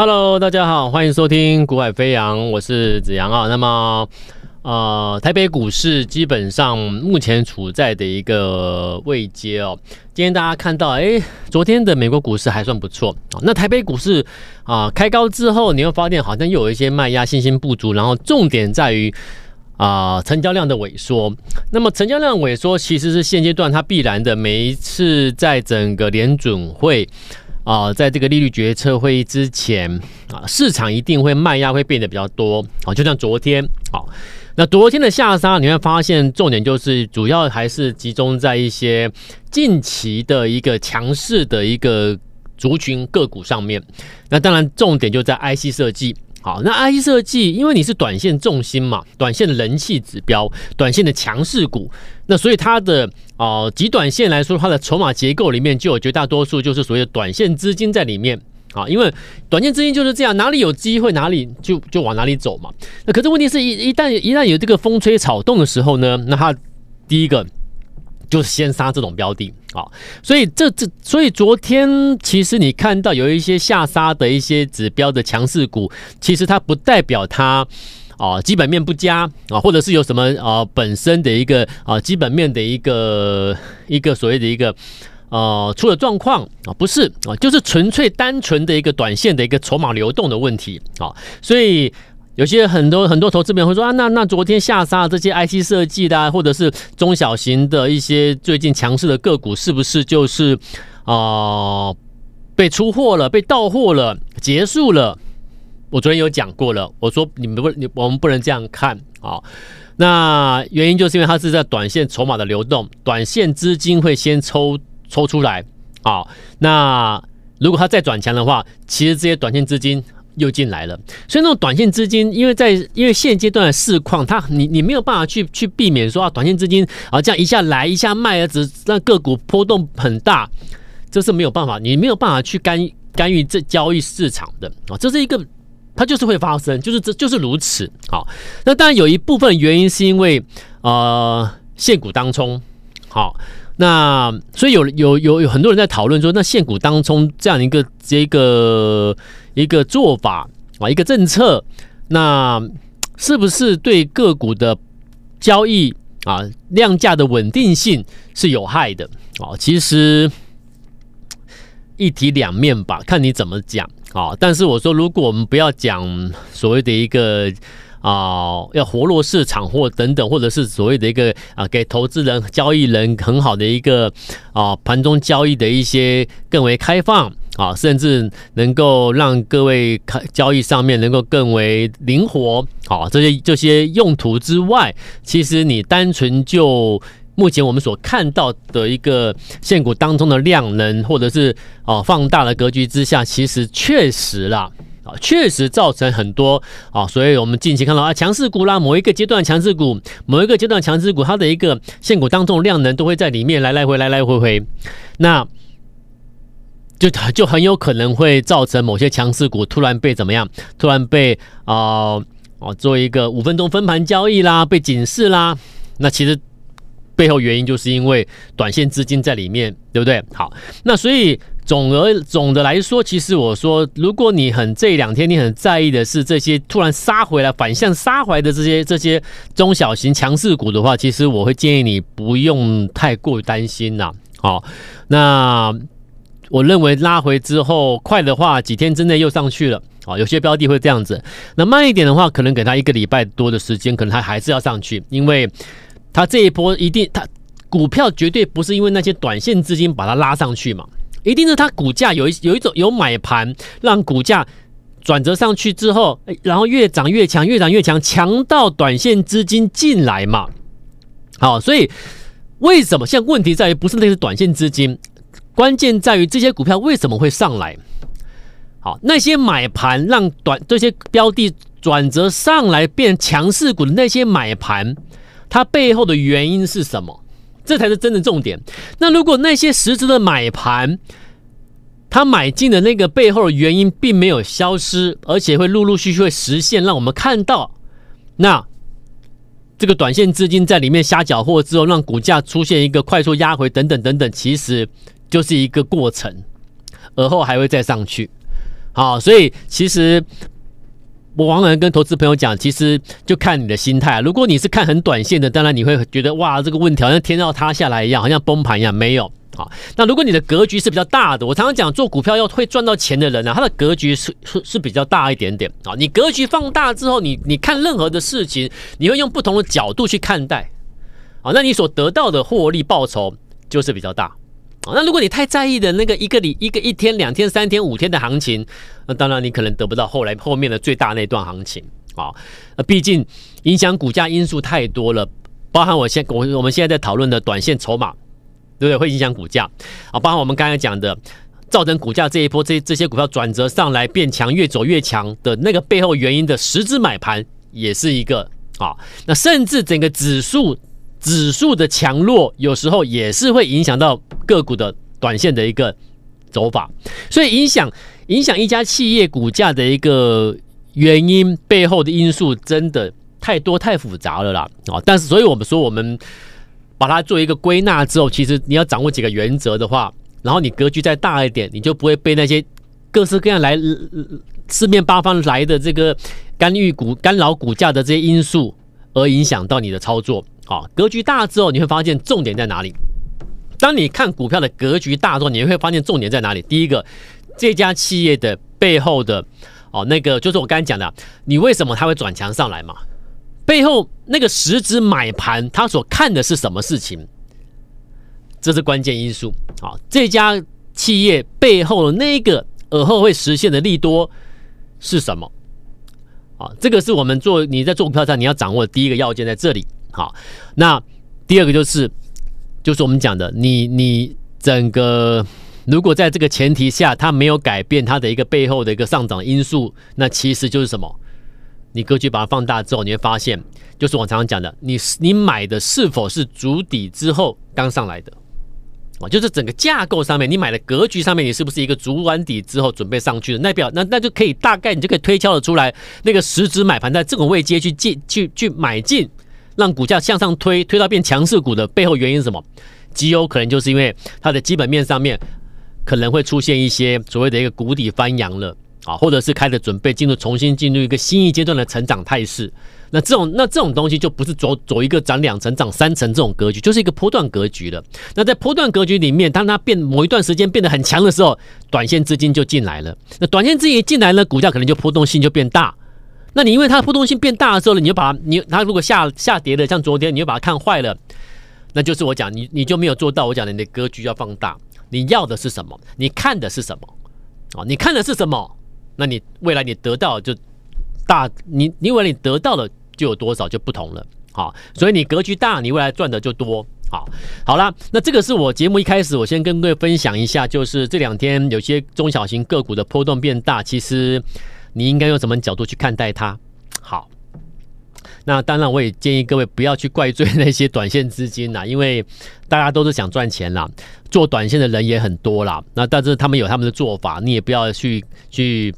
Hello，大家好，欢迎收听《股海飞扬》，我是子阳啊。那么，呃，台北股市基本上目前处在的一个位阶哦。今天大家看到，哎，昨天的美国股市还算不错啊。那台北股市啊、开高之后，你会发现好像又有一些卖压，信心不足。然后重点在于啊、成交量的萎缩。那么成交量萎缩，其实是现阶段它必然的。每一次在整个联准会。啊，在这个利率决策会议之前啊，市场一定会卖压会变得比较多啊，就像昨天啊，那昨天的下杀你会发现重点就是主要还是集中在一些近期的一个强势的一个族群个股上面，那当然重点就在 IC 设计。好，那 IC 设计，因为你是短线重心嘛，短线的人气指标，短线的强势股，那所以它的啊、呃，极短线来说，它的筹码结构里面就有绝大多数就是所谓的短线资金在里面啊，因为短线资金就是这样，哪里有机会哪里就就往哪里走嘛。那可是问题是一一旦一旦有这个风吹草动的时候呢，那它第一个。就是先杀这种标的啊，所以这这所以昨天其实你看到有一些下杀的一些指标的强势股，其实它不代表它啊基本面不佳啊，或者是有什么啊本身的一个啊基本面的一个一个所谓的一个呃出了状况啊，不是啊，就是纯粹单纯的一个短线的一个筹码流动的问题啊，所以。有些很多很多投资朋友会说啊，那那昨天下杀这些 IC 设计的，啊，或者是中小型的一些最近强势的个股，是不是就是啊、被出货了，被到货了，结束了？我昨天有讲过了，我说你们不，你我们不能这样看啊。那原因就是因为它是在短线筹码的流动，短线资金会先抽抽出来啊。那如果它再转强的话，其实这些短线资金。又进来了，所以那种短线资金，因为在因为现阶段的市况，它你你没有办法去去避免说啊，短线资金啊这样一下来一下卖啊，只让个股波动很大，这是没有办法，你没有办法去干干预这交易市场的啊，这是一个它就是会发生，就是这就是如此好，那当然有一部分原因是因为呃限股当冲好，那所以有有有有很多人在讨论说，那限股当冲这样一个这个。一个做法啊，一个政策，那是不是对个股的交易啊量价的稳定性是有害的啊？其实一体两面吧，看你怎么讲啊。但是我说，如果我们不要讲所谓的一个啊要活络市场或等等，或者是所谓的一个啊给投资人、交易人很好的一个啊盘中交易的一些更为开放。啊，甚至能够让各位看交易上面能够更为灵活，好，这些这些用途之外，其实你单纯就目前我们所看到的一个现股当中的量能，或者是啊放大的格局之下，其实确实啦，啊，确实造成很多啊，所以我们近期看到啊强势股啦，某一个阶段强势股，某一个阶段强势股，它的一个现股当中的量能都会在里面来来回来来回回，那。就就很有可能会造成某些强势股突然被怎么样？突然被啊哦、做一个五分钟分盘交易啦，被警示啦。那其实背后原因就是因为短线资金在里面，对不对？好，那所以总而总的来说，其实我说，如果你很这两天你很在意的是这些突然杀回来、反向杀回来的这些这些中小型强势股的话，其实我会建议你不用太过于担心呐。好，那。我认为拉回之后快的话，几天之内又上去了啊。有些标的会这样子，那慢一点的话，可能给他一个礼拜多的时间，可能他还是要上去，因为他这一波一定，他股票绝对不是因为那些短线资金把它拉上去嘛，一定是他股价有一有一种有买盘让股价转折上去之后，然后越涨越强，越涨越强，强到短线资金进来嘛。好，所以为什么现在问题在于不是那些短线资金？关键在于这些股票为什么会上来？好，那些买盘让短这些标的转折上来变强势股的那些买盘，它背后的原因是什么？这才是真的重点。那如果那些实质的买盘，他买进的那个背后的原因并没有消失，而且会陆陆续续会实现，让我们看到，那这个短线资金在里面瞎搅和之后，让股价出现一个快速压回等等等等，其实。就是一个过程，而后还会再上去。好，所以其实我往往跟投资朋友讲，其实就看你的心态。如果你是看很短线的，当然你会觉得哇，这个问题好像天要塌下来一样，好像崩盘一样。没有好。那如果你的格局是比较大的，我常常讲做股票要会赚到钱的人呢、啊，他的格局是是是比较大一点点啊。你格局放大之后，你你看任何的事情，你会用不同的角度去看待啊。那你所得到的获利报酬就是比较大。那如果你太在意的那个一个里一个一天两天三天五天的行情，那当然你可能得不到后来后面的最大那段行情啊。毕竟影响股价因素太多了，包含我现我我们现在在讨论的短线筹码，对不对？会影响股价啊。包含我们刚才讲的，造成股价这一波这这些股票转折上来变强，越走越强的那个背后原因的实质买盘也是一个啊。那甚至整个指数。指数的强弱有时候也是会影响到个股的短线的一个走法，所以影响影响一家企业股价的一个原因背后的因素真的太多太复杂了啦啊！但是，所以我们说，我们把它做一个归纳之后，其实你要掌握几个原则的话，然后你格局再大一点，你就不会被那些各式各样来四面八方来的这个干预股、干扰股价的这些因素而影响到你的操作。好，格局大之后，你会发现重点在哪里？当你看股票的格局大之后，你会发现重点在哪里？第一个，这家企业的背后的哦，那个就是我刚才讲的，你为什么它会转强上来嘛？背后那个实质买盘，它所看的是什么事情？这是关键因素。好，这家企业背后的那个尔后会实现的利多是什么？啊，这个是我们做你在做股票上你要掌握的第一个要件，在这里。好，那第二个就是，就是我们讲的，你你整个如果在这个前提下，它没有改变它的一个背后的一个上涨因素，那其实就是什么？你格局把它放大之后，你会发现，就是我常常讲的，你你买的是否是足底之后刚上来的？啊，就是整个架构上面，你买的格局上面，你是不是一个足完底之后准备上去的？那表那那就可以大概你就可以推敲的出来，那个实质买盘在这种位阶去进去去买进。让股价向上推，推到变强势股的背后原因是什么？极有可能就是因为它的基本面上面可能会出现一些所谓的一个谷底翻扬了啊，或者是开始准备进入重新进入一个新一阶段的成长态势。那这种那这种东西就不是走走一个涨两成、涨三成这种格局，就是一个波段格局了。那在波段格局里面，当它变某一段时间变得很强的时候，短线资金就进来了。那短线资金一进来呢，股价可能就波动性就变大。那你因为它的波动性变大的时候呢，你就把它你它如果下下跌的，像昨天，你就把它看坏了，那就是我讲你你就没有做到我讲的你的格局要放大，你要的是什么？你看的是什么？哦，你看的是什么？那你未来你得到就大，你你未来你得到的就有多少就不同了。好，所以你格局大，你未来赚的就多。好，好了，那这个是我节目一开始我先跟各位分享一下，就是这两天有些中小型个股的波动变大，其实。你应该用什么角度去看待它？好，那当然我也建议各位不要去怪罪那些短线资金啦，因为大家都是想赚钱啦，做短线的人也很多啦。那但是他们有他们的做法，你也不要去去。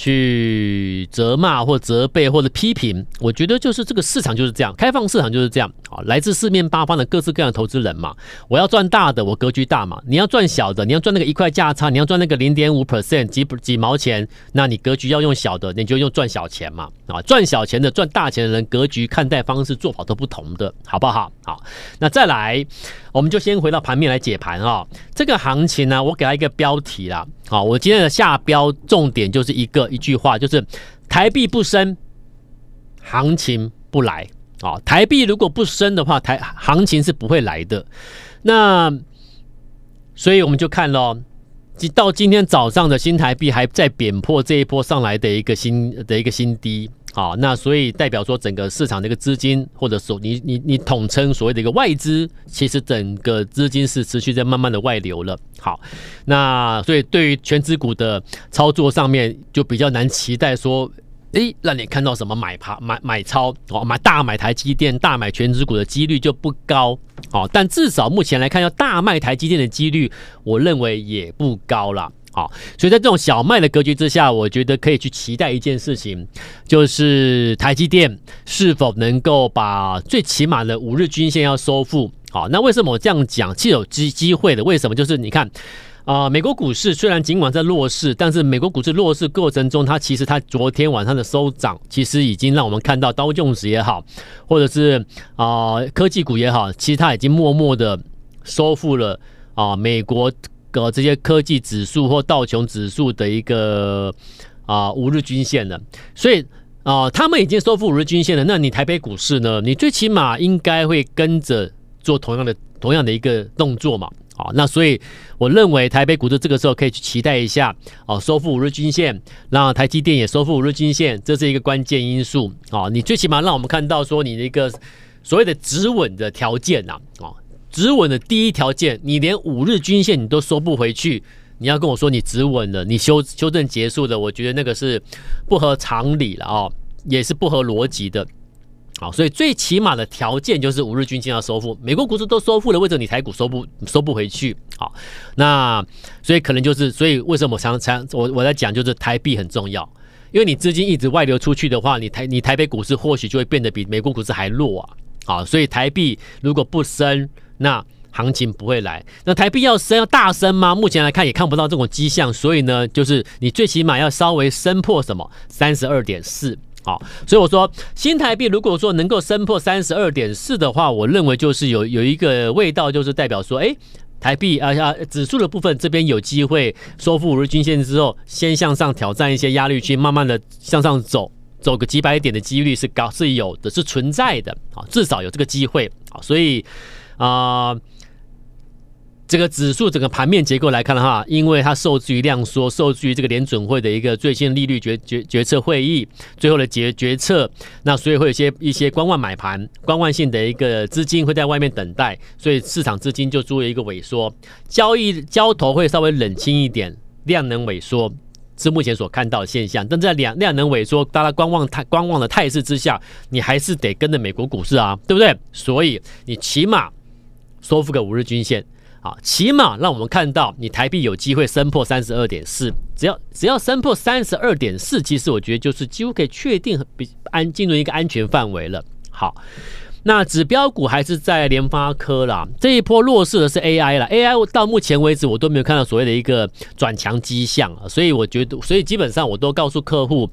去责骂或责备或者批评，我觉得就是这个市场就是这样，开放市场就是这样啊，来自四面八方的各式各样的投资人嘛。我要赚大的，我格局大嘛。你要赚小的，你要赚那个一块价差，你要赚那个零点五 percent 几几毛钱，那你格局要用小的，你就用赚小钱嘛啊。赚小钱的赚大钱的人，格局看待方式做法都不同的，好不好？好，那再来，我们就先回到盘面来解盘啊。这个行情呢，我给它一个标题啦。好，我今天的下标重点就是一个一句话，就是台币不升，行情不来。啊，台币如果不升的话，台行情是不会来的。那所以我们就看咯，到今天早上的新台币还在贬破这一波上来的一个新的一个新低。好，那所以代表说整个市场的一个资金，或者说你你你统称所谓的一个外资，其实整个资金是持续在慢慢的外流了。好，那所以对于权值股的操作上面，就比较难期待说，诶，让你看到什么买盘买买超哦，买大买台积电、大买权值股的几率就不高。好，但至少目前来看，要大卖台积电的几率，我认为也不高了。好，所以在这种小麦的格局之下，我觉得可以去期待一件事情，就是台积电是否能够把最起码的五日均线要收复。好，那为什么我这样讲？是有机机会的。为什么？就是你看，啊、美国股市虽然尽管在弱势，但是美国股市弱势过程中，它其实它昨天晚上的收涨，其实已经让我们看到刀琼斯也好，或者是啊、科技股也好，其实它已经默默的收复了啊、美国的这些科技指数或道琼指数的一个啊、五日均线了。所以啊、他们已经收复五日均线了，那你台北股市呢？你最起码应该会跟着做同样的同样的一个动作嘛。啊，那所以我认为台北股市这个时候可以去期待一下哦，收复五日均线，让台积电也收复五日均线，这是一个关键因素啊。你最起码让我们看到说你的一个所谓的止稳的条件呐，啊，止稳的第一条件，你连五日均线你都收不回去，你要跟我说你止稳了，你修修正结束了，我觉得那个是不合常理了啊，也是不合逻辑的。好，所以最起码的条件就是五日均线要收复。美国股市都收复了，为什么你台股收不收不回去？好，那所以可能就是，所以为什么我常常我我在讲，就是台币很重要，因为你资金一直外流出去的话，你台你台北股市或许就会变得比美国股市还弱啊。好，所以台币如果不升，那行情不会来。那台币要升要大升吗？目前来看也看不到这种迹象。所以呢，就是你最起码要稍微升破什么三十二点四。好，所以我说新台币如果说能够升破三十二点四的话，我认为就是有有一个味道，就是代表说，哎，台币啊啊指数的部分这边有机会收复五日均线之后，先向上挑战一些压力区，慢慢的向上走，走个几百点的几率是高是有的，是存在的啊，至少有这个机会啊，所以啊。这个指数整个盘面结构来看的话，因为它受制于量缩，受制于这个联准会的一个最新利率决决决策会议最后的决决策，那所以会有些一些观望买盘、观望性的一个资金会在外面等待，所以市场资金就做一个萎缩，交易交投会稍微冷清一点，量能萎缩是目前所看到的现象。但在量量能萎缩、大家观望态观望的态势之下，你还是得跟着美国股市啊，对不对？所以你起码收复个五日均线。好，起码让我们看到你台币有机会升破三十二点四，只要只要升破三十二点四，其实我觉得就是几乎可以确定比安进入一个安全范围了。好，那指标股还是在联发科啦，这一波弱势的是 AI 啦，AI 到目前为止我都没有看到所谓的一个转强迹象啊，所以我觉得，所以基本上我都告诉客户，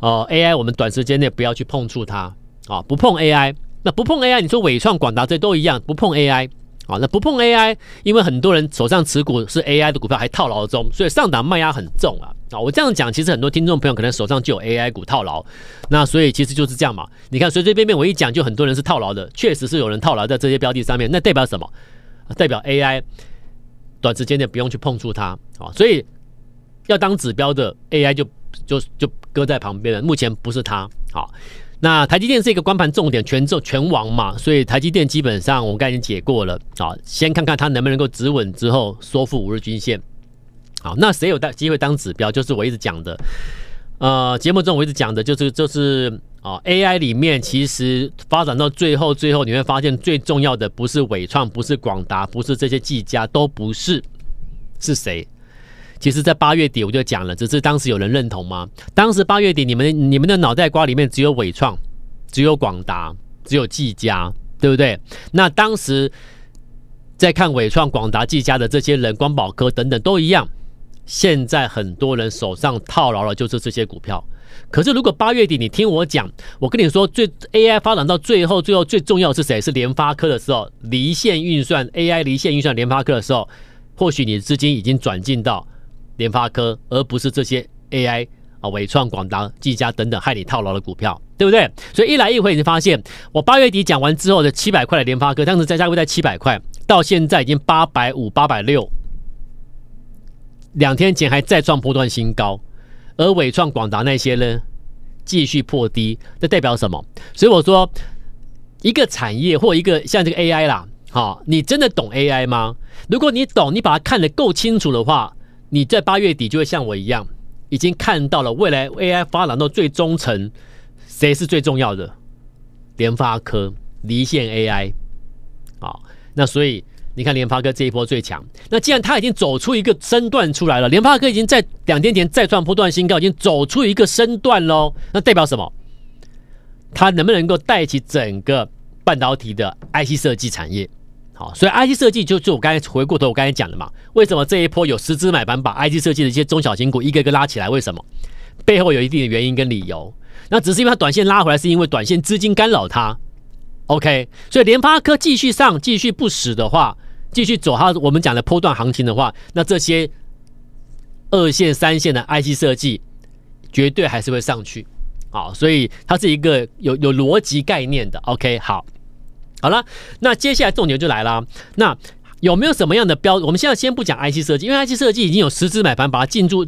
呃，AI 我们短时间内不要去碰触它啊，不碰 AI，那不碰 AI，你说纬创、广达这都一样，不碰 AI。啊，那不碰 AI，因为很多人手上持股是 AI 的股票还套牢中，所以上档卖压很重啊。啊，我这样讲，其实很多听众朋友可能手上就有 AI 股套牢，那所以其实就是这样嘛。你看随随便便我一讲，就很多人是套牢的，确实是有人套牢在这些标的上面，那代表什么？代表 AI 短时间内不用去碰触它啊，所以要当指标的 AI 就就就搁在旁边了。目前不是它，好。那台积电是一个光盘重点，全重全王嘛，所以台积电基本上我们刚才已经解过了啊，先看看它能不能够止稳之后收复五日均线。好，那谁有当机会当指标？就是我一直讲的，呃，节目中我一直讲的就是就是啊，AI 里面其实发展到最后，最后你会发现最重要的不是伟创，不是广达，不是这些技嘉，都不是，是谁？其实，在八月底我就讲了，只是当时有人认同吗？当时八月底，你们你们的脑袋瓜里面只有纬创，只有广达，只有技嘉，对不对？那当时在看伟创、广达、技嘉的这些人，光宝科等等都一样。现在很多人手上套牢了，就是这些股票。可是，如果八月底你听我讲，我跟你说，最 AI 发展到最后，最后最重要是谁？是联发科的时候，离线运算 AI 离线运算联发科的时候，或许你的资金已经转进到。联发科，而不是这些 AI 啊，伟创、广达、技嘉等等害你套牢的股票，对不对？所以一来一回，你发现我八月底讲完之后的七百块的联发科，当时在价位在七百块，到现在已经八百五、八百六，两天前还再创波段新高，而伟创、广达那些呢，继续破低，这代表什么？所以我说，一个产业或一个像这个 AI 啦，好，你真的懂 AI 吗？如果你懂，你把它看得够清楚的话。你在八月底就会像我一样，已经看到了未来 AI 发展到最终层，谁是最重要的？联发科离线 AI 啊，那所以你看联发科这一波最强。那既然它已经走出一个身段出来了，联发科已经在两天前再创波段新高，已经走出一个身段喽。那代表什么？它能不能够带起整个半导体的 IC 设计产业？好，所以 IC 设计就就我刚才回过头我刚才讲的嘛，为什么这一波有十只买盘把 IC 设计的一些中小型股一个一个拉起来？为什么？背后有一定的原因跟理由。那只是因为它短线拉回来，是因为短线资金干扰它。OK，所以联发科继续上，继续不死的话，继续走它我们讲的波段行情的话，那这些二线、三线的 IC 设计绝对还是会上去。好，所以它是一个有有逻辑概念的。OK，好，好了，那接下来重点就来了。那有没有什么样的标？我们现在先不讲 IC 设计，因为 IC 设计已经有十只买盘把它进驻。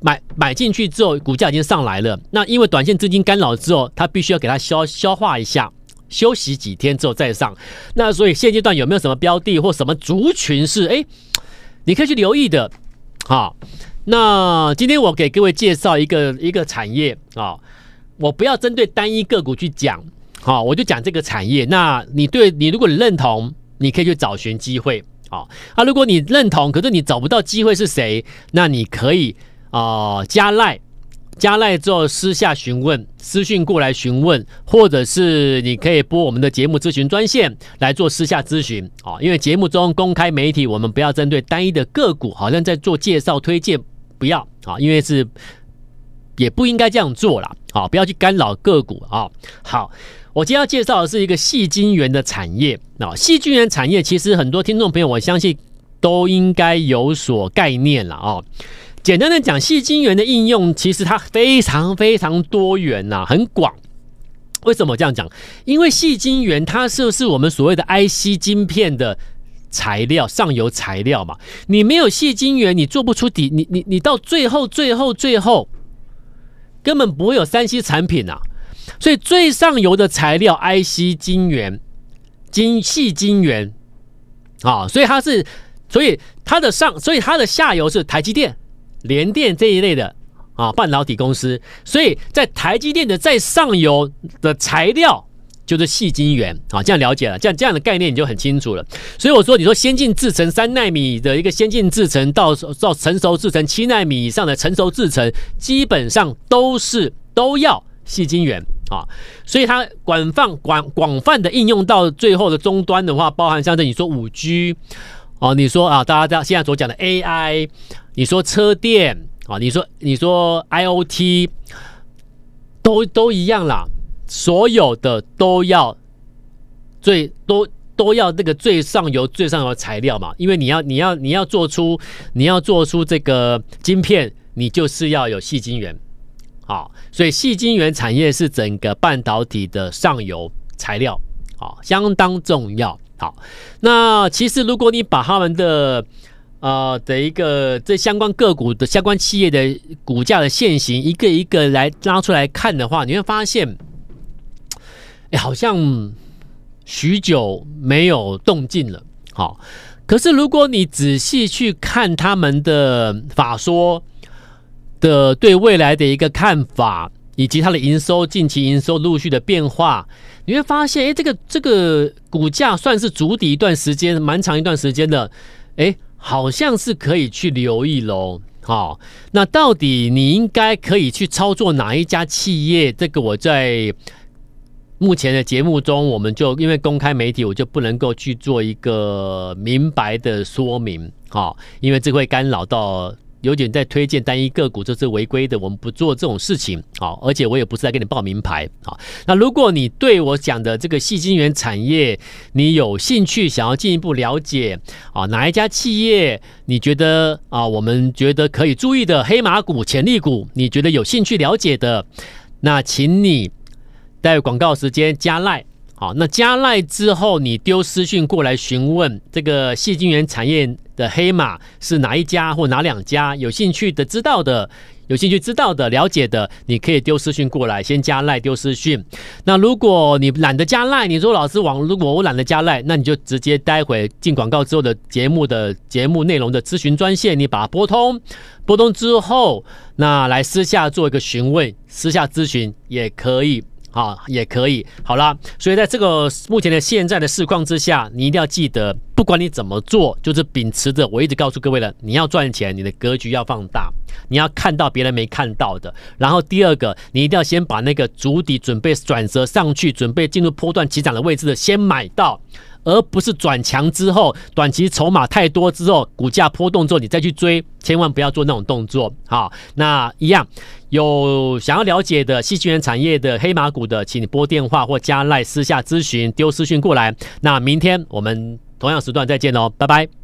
买买进去之后，股价已经上来了。那因为短线资金干扰之后，它必须要给它消消化一下，休息几天之后再上。那所以现阶段有没有什么标的或什么族群是哎，你可以去留意的？好，那今天我给各位介绍一个一个产业啊，我不要针对单一个股去讲，好，我就讲这个产业。那你对你如果你认同，你可以去找寻机会。好，啊，如果你认同，可是你找不到机会是谁，那你可以。啊、加赖，加赖之后私下询问，私讯过来询问，或者是你可以拨我们的节目咨询专线来做私下咨询啊。因为节目中公开媒体，我们不要针对单一的个股，好像在做介绍推荐，不要啊，因为是也不应该这样做啦。啊，不要去干扰个股啊。好，我今天要介绍的是一个细晶圆的产业啊，矽晶圆产业其实很多听众朋友，我相信都应该有所概念了啊。简单的讲，细晶圆的应用其实它非常非常多元呐、啊，很广。为什么这样讲？因为细晶圆它是不是我们所谓的 IC 晶片的材料，上游材料嘛？你没有细晶圆，你做不出底，你你你到最后最后最后根本不会有三 C 产品啊。所以最上游的材料 IC 晶圆，晶细晶圆啊，所以它是，所以它的上，所以它的下游是台积电。联电这一类的啊，半导体公司，所以在台积电的在上游的材料就是细晶圆啊，这样了解了，这样这样的概念你就很清楚了。所以我说，你说先进制程三纳米的一个先进制程到到成熟制程七纳米以上的成熟制程，基本上都是都要细晶圆啊。所以它广泛广广泛的应用到最后的终端的话，包含像这你说五 G 哦，你说啊，大家现在所讲的 AI。你说车电啊，你说你说 IOT 都都一样啦，所有的都要最都都要那个最上游最上游的材料嘛，因为你要你要你要做出你要做出这个晶片，你就是要有细晶圆，好，所以矽晶圆产业是整个半导体的上游材料，好，相当重要。好，那其实如果你把他们的呃，的一个这相关个股的相关企业的股价的线型，一个一个来拉出来看的话，你会发现，哎，好像许久没有动静了。好，可是如果你仔细去看他们的法说的对未来的一个看法，以及它的营收近期营收陆续的变化，你会发现，哎，这个这个股价算是筑底一段时间，蛮长一段时间的，哎。好像是可以去留意喽，好，那到底你应该可以去操作哪一家企业？这个我在目前的节目中，我们就因为公开媒体，我就不能够去做一个明白的说明，好，因为这会干扰到。有点在推荐单一个股，这是违规的，我们不做这种事情。好，而且我也不是在给你报名牌。好，那如果你对我讲的这个矽晶圆产业你有兴趣，想要进一步了解啊，哪一家企业你觉得啊，我们觉得可以注意的黑马股、潜力股，你觉得有兴趣了解的，那请你待会广告时间加赖。好，那加赖之后，你丢私讯过来询问这个矽晶圆产业的黑马是哪一家或哪两家？有兴趣的、知道的、有兴趣知道的、了解的，你可以丢私讯过来，先加赖丢私讯。那如果你懒得加赖，你说老师网，如果我懒得加赖，那你就直接待会进广告之后的节目的节目内容的咨询专线，你把它拨通，拨通之后，那来私下做一个询问，私下咨询也可以。啊，也可以。好啦，所以在这个目前的现在的市况之下，你一定要记得，不管你怎么做，就是秉持着我一直告诉各位的，你要赚钱，你的格局要放大，你要看到别人没看到的。然后第二个，你一定要先把那个足底准备转折上去，准备进入波段起涨的位置的先买到，而不是转强之后短期筹码太多之后，股价波动之后你再去追，千万不要做那种动作。好，那一样有想要了解的细菌源产业的黑马股的，请你拨电话或加赖私下咨询，丢私讯过来。那明天我们同样时段再见喽，拜拜。